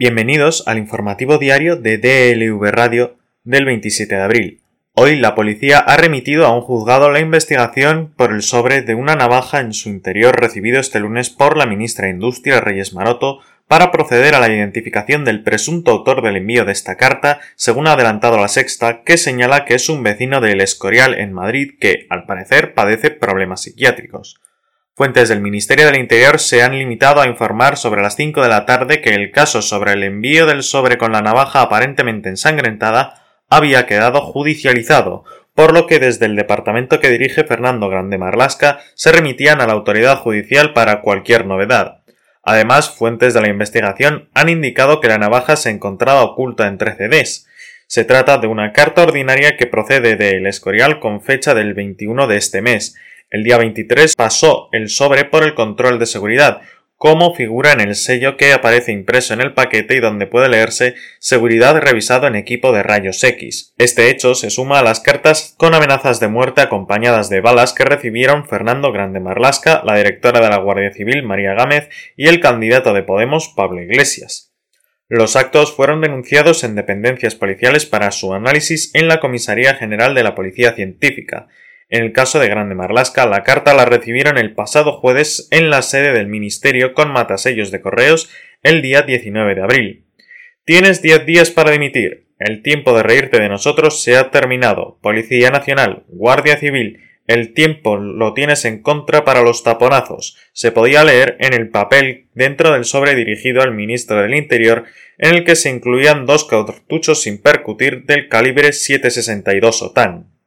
Bienvenidos al informativo diario de DLV Radio del 27 de abril. Hoy la policía ha remitido a un juzgado la investigación por el sobre de una navaja en su interior recibido este lunes por la ministra de Industria Reyes Maroto para proceder a la identificación del presunto autor del envío de esta carta, según ha adelantado la sexta, que señala que es un vecino del Escorial en Madrid que, al parecer, padece problemas psiquiátricos. Fuentes del Ministerio del Interior se han limitado a informar sobre las 5 de la tarde que el caso sobre el envío del sobre con la navaja aparentemente ensangrentada había quedado judicializado, por lo que desde el departamento que dirige Fernando Grande Marlasca se remitían a la autoridad judicial para cualquier novedad. Además, fuentes de la investigación han indicado que la navaja se encontraba oculta entre CDs. Se trata de una carta ordinaria que procede de El Escorial con fecha del 21 de este mes, el día 23 pasó el sobre por el control de seguridad, como figura en el sello que aparece impreso en el paquete y donde puede leerse seguridad revisado en equipo de rayos X. Este hecho se suma a las cartas con amenazas de muerte acompañadas de balas que recibieron Fernando Grande Marlasca, la directora de la Guardia Civil María Gámez y el candidato de Podemos Pablo Iglesias. Los actos fueron denunciados en dependencias policiales para su análisis en la Comisaría General de la Policía Científica, en el caso de Grande Marlasca, la carta la recibieron el pasado jueves en la sede del Ministerio con matasellos de correos el día 19 de abril. Tienes 10 días para dimitir. El tiempo de reírte de nosotros se ha terminado. Policía Nacional, Guardia Civil, el tiempo lo tienes en contra para los taponazos. Se podía leer en el papel dentro del sobre dirigido al ministro del Interior, en el que se incluían dos cartuchos sin percutir del calibre 762 OTAN.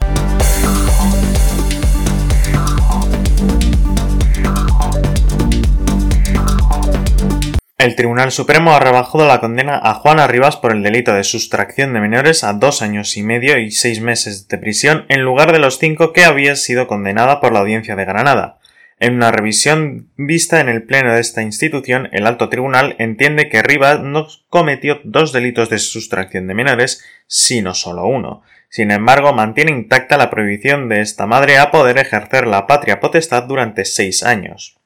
El Tribunal Supremo ha rebajado la condena a Juana Rivas por el delito de sustracción de menores a dos años y medio y seis meses de prisión en lugar de los cinco que había sido condenada por la Audiencia de Granada. En una revisión vista en el Pleno de esta institución, el alto tribunal entiende que Rivas no cometió dos delitos de sustracción de menores, sino solo uno. Sin embargo, mantiene intacta la prohibición de esta madre a poder ejercer la patria potestad durante seis años.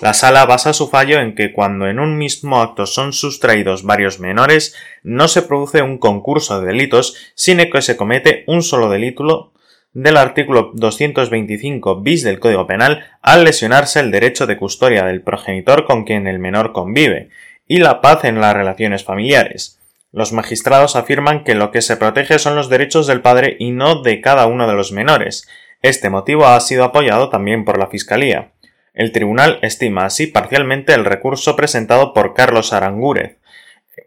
La sala basa su fallo en que cuando en un mismo acto son sustraídos varios menores, no se produce un concurso de delitos, sino que se comete un solo delito del artículo 225 bis del Código Penal al lesionarse el derecho de custodia del progenitor con quien el menor convive, y la paz en las relaciones familiares. Los magistrados afirman que lo que se protege son los derechos del padre y no de cada uno de los menores. Este motivo ha sido apoyado también por la Fiscalía. El tribunal estima así parcialmente el recurso presentado por Carlos Arangúrez,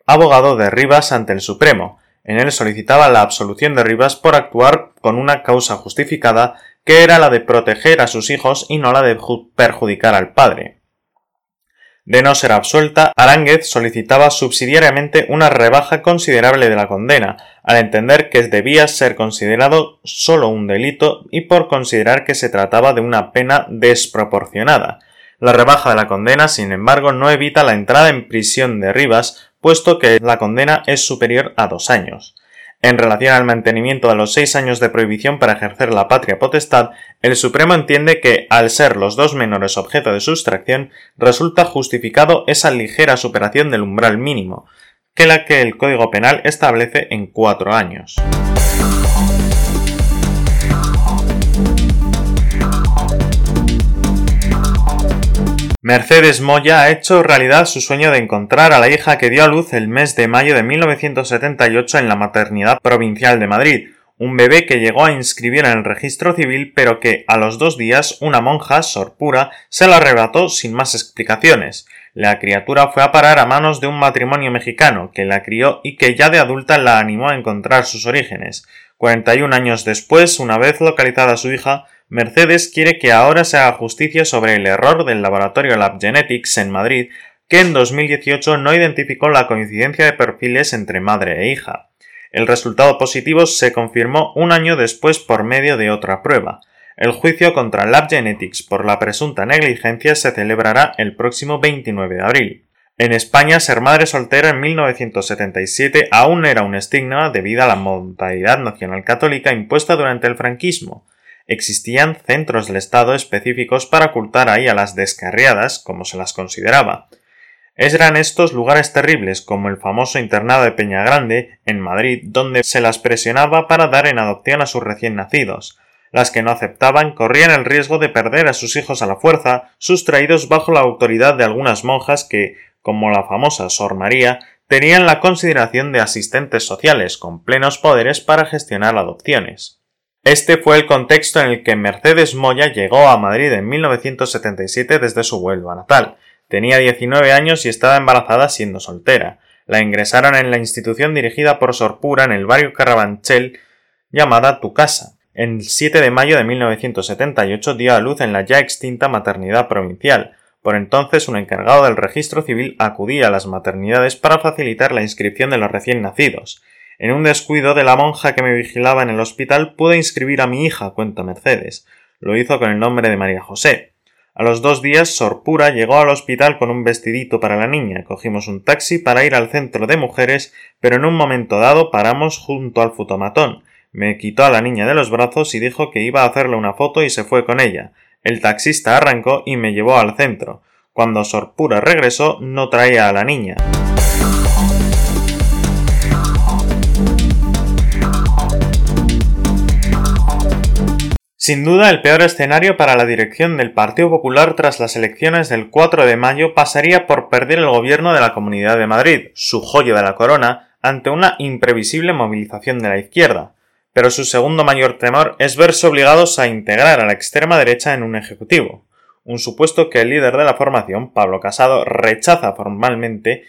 abogado de Rivas ante el Supremo. En él solicitaba la absolución de Rivas por actuar con una causa justificada que era la de proteger a sus hijos y no la de perjudicar al padre. De no ser absuelta, Aránguez solicitaba subsidiariamente una rebaja considerable de la condena, al entender que debía ser considerado solo un delito y por considerar que se trataba de una pena desproporcionada. La rebaja de la condena, sin embargo, no evita la entrada en prisión de Rivas, puesto que la condena es superior a dos años. En relación al mantenimiento de los seis años de prohibición para ejercer la patria potestad, el Supremo entiende que, al ser los dos menores objeto de sustracción, resulta justificado esa ligera superación del umbral mínimo, que la que el Código Penal establece en cuatro años. Mercedes Moya ha hecho realidad su sueño de encontrar a la hija que dio a luz el mes de mayo de 1978 en la maternidad provincial de Madrid, un bebé que llegó a inscribir en el registro civil pero que a los dos días una monja, sorpura, se la arrebató sin más explicaciones. La criatura fue a parar a manos de un matrimonio mexicano que la crió y que ya de adulta la animó a encontrar sus orígenes. 41 años después, una vez localizada su hija, Mercedes quiere que ahora se haga justicia sobre el error del laboratorio Lab Genetics en Madrid, que en 2018 no identificó la coincidencia de perfiles entre madre e hija. El resultado positivo se confirmó un año después por medio de otra prueba. El juicio contra Lab Genetics por la presunta negligencia se celebrará el próximo 29 de abril. En España, ser madre soltera en 1977 aún era un estigma debido a la modalidad nacional católica impuesta durante el franquismo existían centros del Estado específicos para ocultar ahí a las descarriadas, como se las consideraba. Eran estos lugares terribles como el famoso internado de Peña Grande, en Madrid, donde se las presionaba para dar en adopción a sus recién nacidos. Las que no aceptaban corrían el riesgo de perder a sus hijos a la fuerza, sustraídos bajo la autoridad de algunas monjas que, como la famosa Sor María, tenían la consideración de asistentes sociales con plenos poderes para gestionar adopciones. Este fue el contexto en el que Mercedes Moya llegó a Madrid en 1977 desde su Huelva natal. Tenía 19 años y estaba embarazada siendo soltera. La ingresaron en la institución dirigida por Sorpura en el barrio Carabanchel llamada Tu Casa. El 7 de mayo de 1978 dio a luz en la ya extinta maternidad provincial. Por entonces un encargado del registro civil acudía a las maternidades para facilitar la inscripción de los recién nacidos. En un descuido de la monja que me vigilaba en el hospital pude inscribir a mi hija, cuenta Mercedes. Lo hizo con el nombre de María José. A los dos días, Sorpura llegó al hospital con un vestidito para la niña. Cogimos un taxi para ir al centro de mujeres, pero en un momento dado paramos junto al futomatón. Me quitó a la niña de los brazos y dijo que iba a hacerle una foto y se fue con ella. El taxista arrancó y me llevó al centro. Cuando Sorpura regresó, no traía a la niña. Sin duda, el peor escenario para la dirección del Partido Popular tras las elecciones del 4 de mayo pasaría por perder el gobierno de la Comunidad de Madrid, su joya de la corona, ante una imprevisible movilización de la izquierda. Pero su segundo mayor temor es verse obligados a integrar a la extrema derecha en un ejecutivo, un supuesto que el líder de la formación, Pablo Casado, rechaza formalmente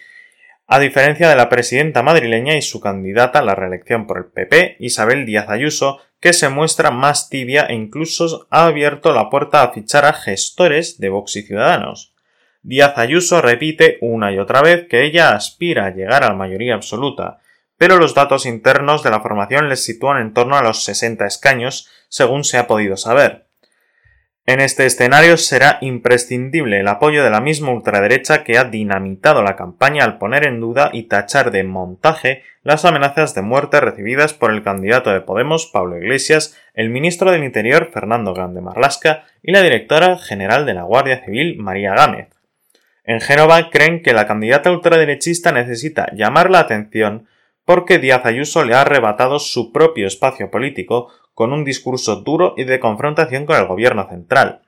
a diferencia de la presidenta madrileña y su candidata a la reelección por el PP, Isabel Díaz Ayuso, que se muestra más tibia e incluso ha abierto la puerta a fichar a gestores de Vox y Ciudadanos. Díaz Ayuso repite una y otra vez que ella aspira a llegar a la mayoría absoluta, pero los datos internos de la formación les sitúan en torno a los 60 escaños, según se ha podido saber. En este escenario será imprescindible el apoyo de la misma ultraderecha que ha dinamitado la campaña al poner en duda y tachar de montaje las amenazas de muerte recibidas por el candidato de Podemos, Pablo Iglesias, el ministro del Interior, Fernando Grande Marlasca, y la directora general de la Guardia Civil, María Gámez. En Génova creen que la candidata ultraderechista necesita llamar la atención porque Díaz Ayuso le ha arrebatado su propio espacio político con un discurso duro y de confrontación con el gobierno central.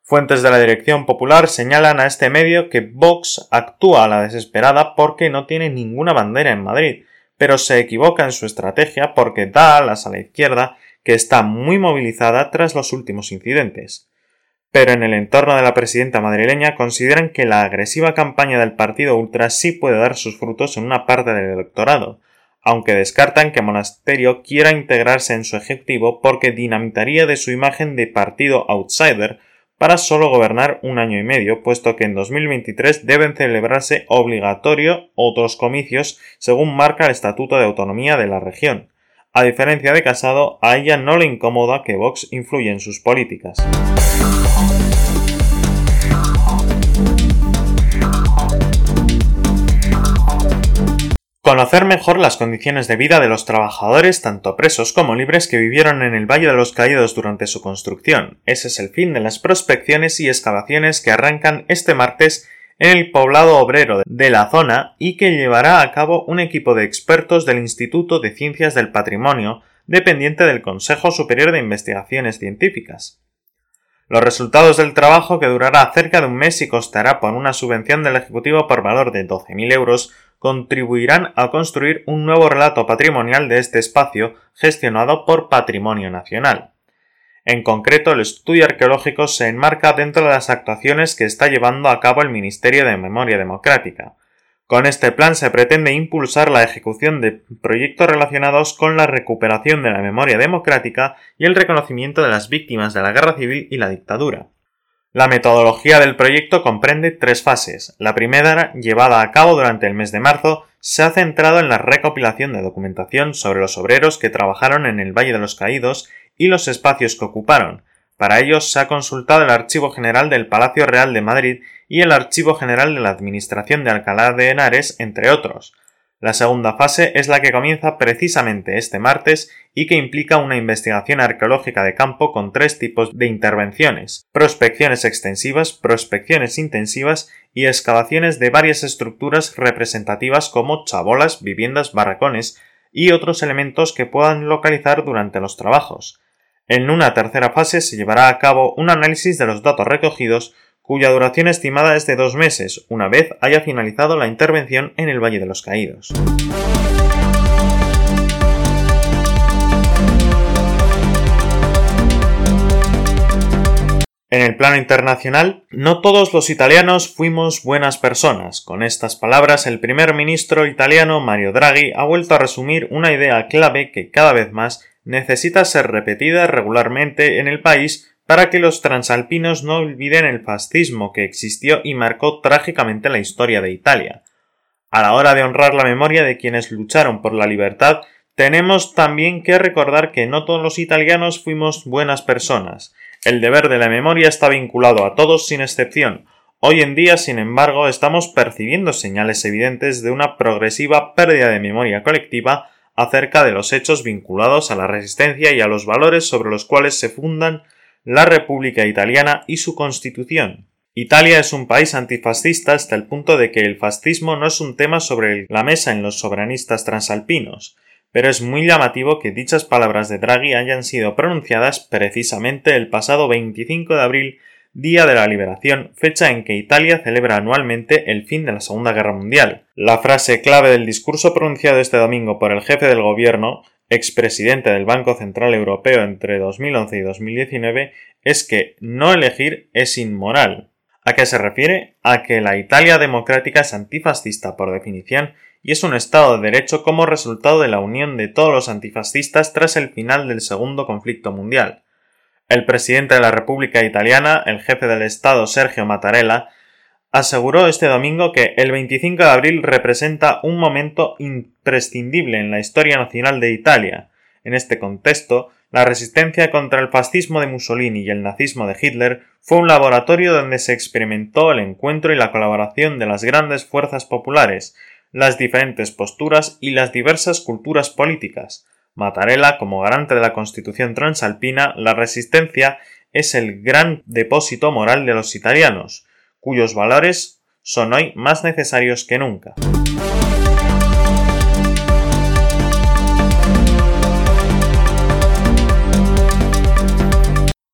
Fuentes de la Dirección Popular señalan a este medio que Vox actúa a la desesperada porque no tiene ninguna bandera en Madrid, pero se equivoca en su estrategia porque da alas a la izquierda que está muy movilizada tras los últimos incidentes. Pero en el entorno de la presidenta madrileña consideran que la agresiva campaña del partido ultra sí puede dar sus frutos en una parte del electorado, aunque descartan que Monasterio quiera integrarse en su ejecutivo porque dinamitaría de su imagen de partido outsider para solo gobernar un año y medio, puesto que en 2023 deben celebrarse obligatorio otros comicios según marca el Estatuto de Autonomía de la región. A diferencia de Casado, a ella no le incomoda que Vox influya en sus políticas. Conocer mejor las condiciones de vida de los trabajadores, tanto presos como libres, que vivieron en el Valle de los Caídos durante su construcción. Ese es el fin de las prospecciones y excavaciones que arrancan este martes en el poblado obrero de la zona y que llevará a cabo un equipo de expertos del Instituto de Ciencias del Patrimonio, dependiente del Consejo Superior de Investigaciones Científicas. Los resultados del trabajo, que durará cerca de un mes y costará por una subvención del Ejecutivo por valor de 12.000 euros, contribuirán a construir un nuevo relato patrimonial de este espacio gestionado por Patrimonio Nacional. En concreto, el estudio arqueológico se enmarca dentro de las actuaciones que está llevando a cabo el Ministerio de Memoria Democrática. Con este plan se pretende impulsar la ejecución de proyectos relacionados con la recuperación de la memoria democrática y el reconocimiento de las víctimas de la guerra civil y la dictadura. La metodología del proyecto comprende tres fases. La primera, llevada a cabo durante el mes de marzo, se ha centrado en la recopilación de documentación sobre los obreros que trabajaron en el Valle de los Caídos y los espacios que ocuparon. Para ello se ha consultado el Archivo General del Palacio Real de Madrid y el Archivo General de la Administración de Alcalá de Henares, entre otros. La segunda fase es la que comienza precisamente este martes y que implica una investigación arqueológica de campo con tres tipos de intervenciones prospecciones extensivas, prospecciones intensivas y excavaciones de varias estructuras representativas como chabolas, viviendas, barracones y otros elementos que puedan localizar durante los trabajos. En una tercera fase se llevará a cabo un análisis de los datos recogidos cuya duración estimada es de dos meses, una vez haya finalizado la intervención en el Valle de los Caídos. En el plano internacional, no todos los italianos fuimos buenas personas. Con estas palabras, el primer ministro italiano Mario Draghi ha vuelto a resumir una idea clave que cada vez más necesita ser repetida regularmente en el país para que los transalpinos no olviden el fascismo que existió y marcó trágicamente la historia de Italia. A la hora de honrar la memoria de quienes lucharon por la libertad, tenemos también que recordar que no todos los italianos fuimos buenas personas. El deber de la memoria está vinculado a todos sin excepción. Hoy en día, sin embargo, estamos percibiendo señales evidentes de una progresiva pérdida de memoria colectiva acerca de los hechos vinculados a la resistencia y a los valores sobre los cuales se fundan la República Italiana y su constitución. Italia es un país antifascista hasta el punto de que el fascismo no es un tema sobre la mesa en los soberanistas transalpinos, pero es muy llamativo que dichas palabras de Draghi hayan sido pronunciadas precisamente el pasado 25 de abril, Día de la Liberación, fecha en que Italia celebra anualmente el fin de la Segunda Guerra Mundial. La frase clave del discurso pronunciado este domingo por el jefe del gobierno expresidente del Banco Central Europeo entre 2011 y 2019, es que no elegir es inmoral. ¿A qué se refiere? A que la Italia democrática es antifascista por definición y es un Estado de Derecho como resultado de la unión de todos los antifascistas tras el final del segundo conflicto mundial. El presidente de la República Italiana, el jefe del Estado Sergio Mattarella, aseguró este domingo que el 25 de abril representa un momento imprescindible en la historia nacional de Italia. En este contexto, la resistencia contra el fascismo de Mussolini y el nazismo de Hitler fue un laboratorio donde se experimentó el encuentro y la colaboración de las grandes fuerzas populares, las diferentes posturas y las diversas culturas políticas. Mattarella, como garante de la Constitución transalpina, la resistencia es el gran depósito moral de los italianos, cuyos valores son hoy más necesarios que nunca.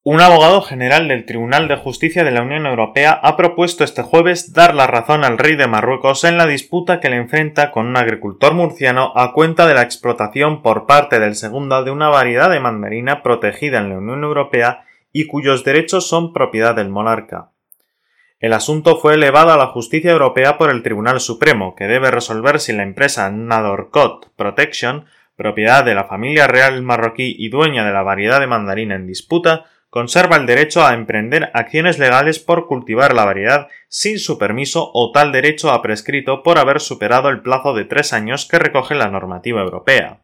Un abogado general del Tribunal de Justicia de la Unión Europea ha propuesto este jueves dar la razón al rey de Marruecos en la disputa que le enfrenta con un agricultor murciano a cuenta de la explotación por parte del segundo de una variedad de mandarina protegida en la Unión Europea y cuyos derechos son propiedad del monarca. El asunto fue elevado a la justicia europea por el Tribunal Supremo, que debe resolver si la empresa Nadorcot Protection, propiedad de la familia real marroquí y dueña de la variedad de mandarina en disputa, conserva el derecho a emprender acciones legales por cultivar la variedad sin su permiso o tal derecho ha prescrito por haber superado el plazo de tres años que recoge la normativa europea.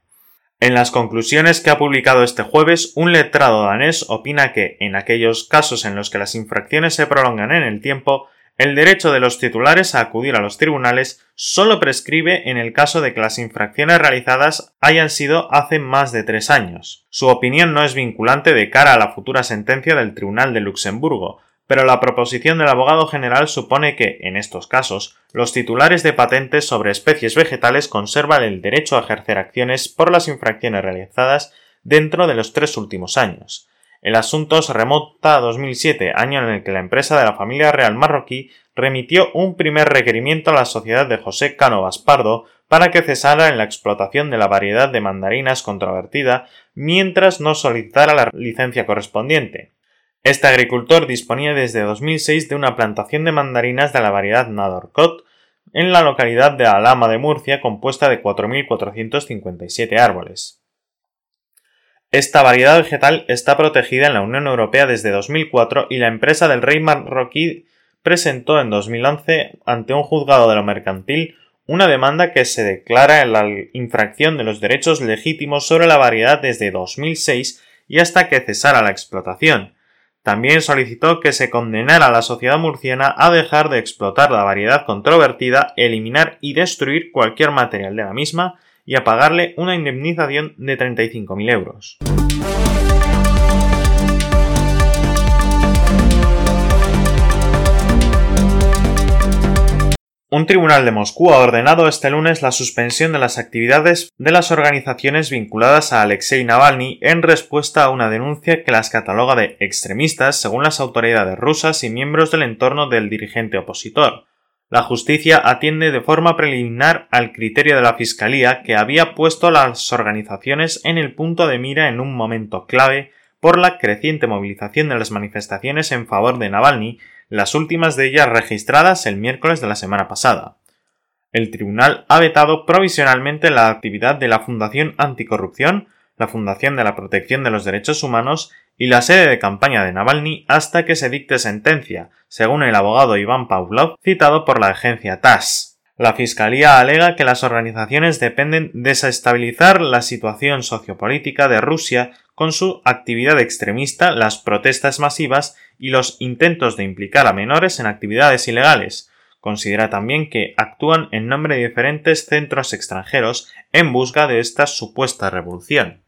En las conclusiones que ha publicado este jueves, un letrado danés opina que, en aquellos casos en los que las infracciones se prolongan en el tiempo, el derecho de los titulares a acudir a los tribunales solo prescribe en el caso de que las infracciones realizadas hayan sido hace más de tres años. Su opinión no es vinculante de cara a la futura sentencia del Tribunal de Luxemburgo, pero la proposición del abogado general supone que, en estos casos, los titulares de patentes sobre especies vegetales conservan el derecho a ejercer acciones por las infracciones realizadas dentro de los tres últimos años. El asunto se remonta a 2007, año en el que la empresa de la familia real marroquí remitió un primer requerimiento a la sociedad de José Cano Baspardo para que cesara en la explotación de la variedad de mandarinas controvertida mientras no solicitara la licencia correspondiente. Este agricultor disponía desde 2006 de una plantación de mandarinas de la variedad Nadorcot en la localidad de Alama de Murcia compuesta de 4.457 árboles. Esta variedad vegetal está protegida en la Unión Europea desde 2004 y la empresa del rey marroquí presentó en 2011 ante un juzgado de lo mercantil una demanda que se declara en la infracción de los derechos legítimos sobre la variedad desde 2006 y hasta que cesara la explotación, También solicitó que se condenara a la sociedad murciana a dejar de explotar la variedad controvertida, eliminar y destruir cualquier material de la misma y a pagarle una indemnización de 35.000 euros. Un tribunal de Moscú ha ordenado este lunes la suspensión de las actividades de las organizaciones vinculadas a Alexei Navalny en respuesta a una denuncia que las cataloga de extremistas según las autoridades rusas y miembros del entorno del dirigente opositor. La justicia atiende de forma preliminar al criterio de la Fiscalía que había puesto a las organizaciones en el punto de mira en un momento clave por la creciente movilización de las manifestaciones en favor de Navalny las últimas de ellas registradas el miércoles de la semana pasada. El tribunal ha vetado provisionalmente la actividad de la Fundación Anticorrupción, la Fundación de la Protección de los Derechos Humanos y la sede de campaña de Navalny hasta que se dicte sentencia, según el abogado Iván Pavlov, citado por la agencia TASS. La Fiscalía alega que las organizaciones dependen de desestabilizar la situación sociopolítica de Rusia con su actividad extremista, las protestas masivas y los intentos de implicar a menores en actividades ilegales. Considera también que actúan en nombre de diferentes centros extranjeros en busca de esta supuesta revolución.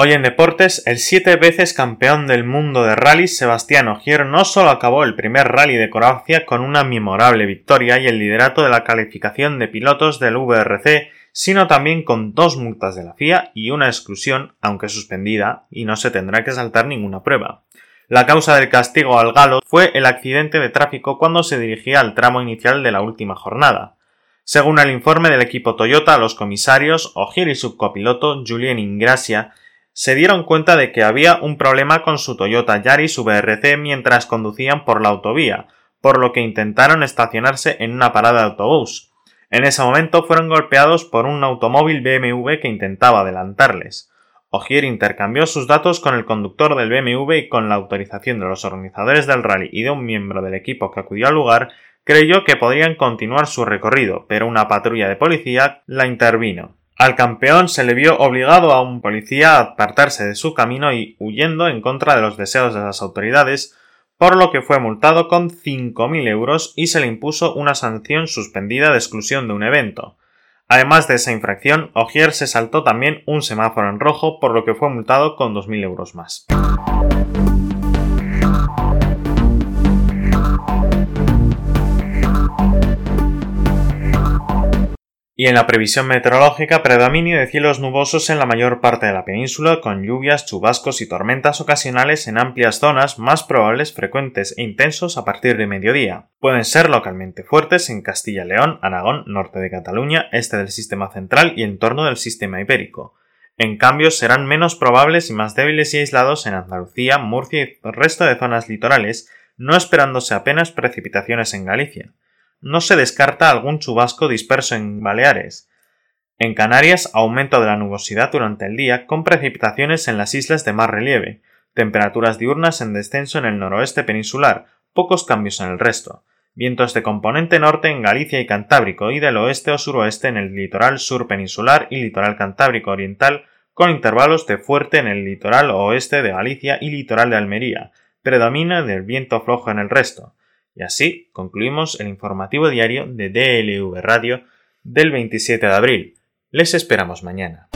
Hoy en deportes, el siete veces campeón del mundo de rally Sebastián Ogier no solo acabó el primer rally de Croacia con una memorable victoria y el liderato de la calificación de pilotos del VRC, sino también con dos multas de la FIA y una exclusión, aunque suspendida, y no se tendrá que saltar ninguna prueba. La causa del castigo al galo fue el accidente de tráfico cuando se dirigía al tramo inicial de la última jornada. Según el informe del equipo Toyota, los comisarios Ogier y su copiloto Julien Ingracia se dieron cuenta de que había un problema con su Toyota Yaris VRC mientras conducían por la autovía, por lo que intentaron estacionarse en una parada de autobús. En ese momento fueron golpeados por un automóvil BMW que intentaba adelantarles. Ogier intercambió sus datos con el conductor del BMW y con la autorización de los organizadores del rally y de un miembro del equipo que acudió al lugar, creyó que podrían continuar su recorrido, pero una patrulla de policía la intervino. Al campeón se le vio obligado a un policía a apartarse de su camino y huyendo en contra de los deseos de las autoridades, por lo que fue multado con 5.000 euros y se le impuso una sanción suspendida de exclusión de un evento. Además de esa infracción, Ogier se saltó también un semáforo en rojo, por lo que fue multado con 2.000 euros más. Y en la previsión meteorológica predominio de cielos nubosos en la mayor parte de la península, con lluvias, chubascos y tormentas ocasionales en amplias zonas, más probables, frecuentes e intensos a partir de mediodía. Pueden ser localmente fuertes en Castilla León, Aragón, norte de Cataluña, este del sistema central y en torno del sistema ibérico. En cambio, serán menos probables y más débiles y aislados en Andalucía, Murcia y el resto de zonas litorales, no esperándose apenas precipitaciones en Galicia no se descarta algún chubasco disperso en Baleares. En Canarias, aumento de la nubosidad durante el día, con precipitaciones en las islas de más relieve, temperaturas diurnas en descenso en el noroeste peninsular, pocos cambios en el resto, vientos de componente norte en Galicia y Cantábrico y del oeste o suroeste en el litoral sur peninsular y litoral cantábrico oriental, con intervalos de fuerte en el litoral oeste de Galicia y litoral de Almería, predomina del viento flojo en el resto. Y así concluimos el informativo diario de DLV Radio del 27 de abril. Les esperamos mañana.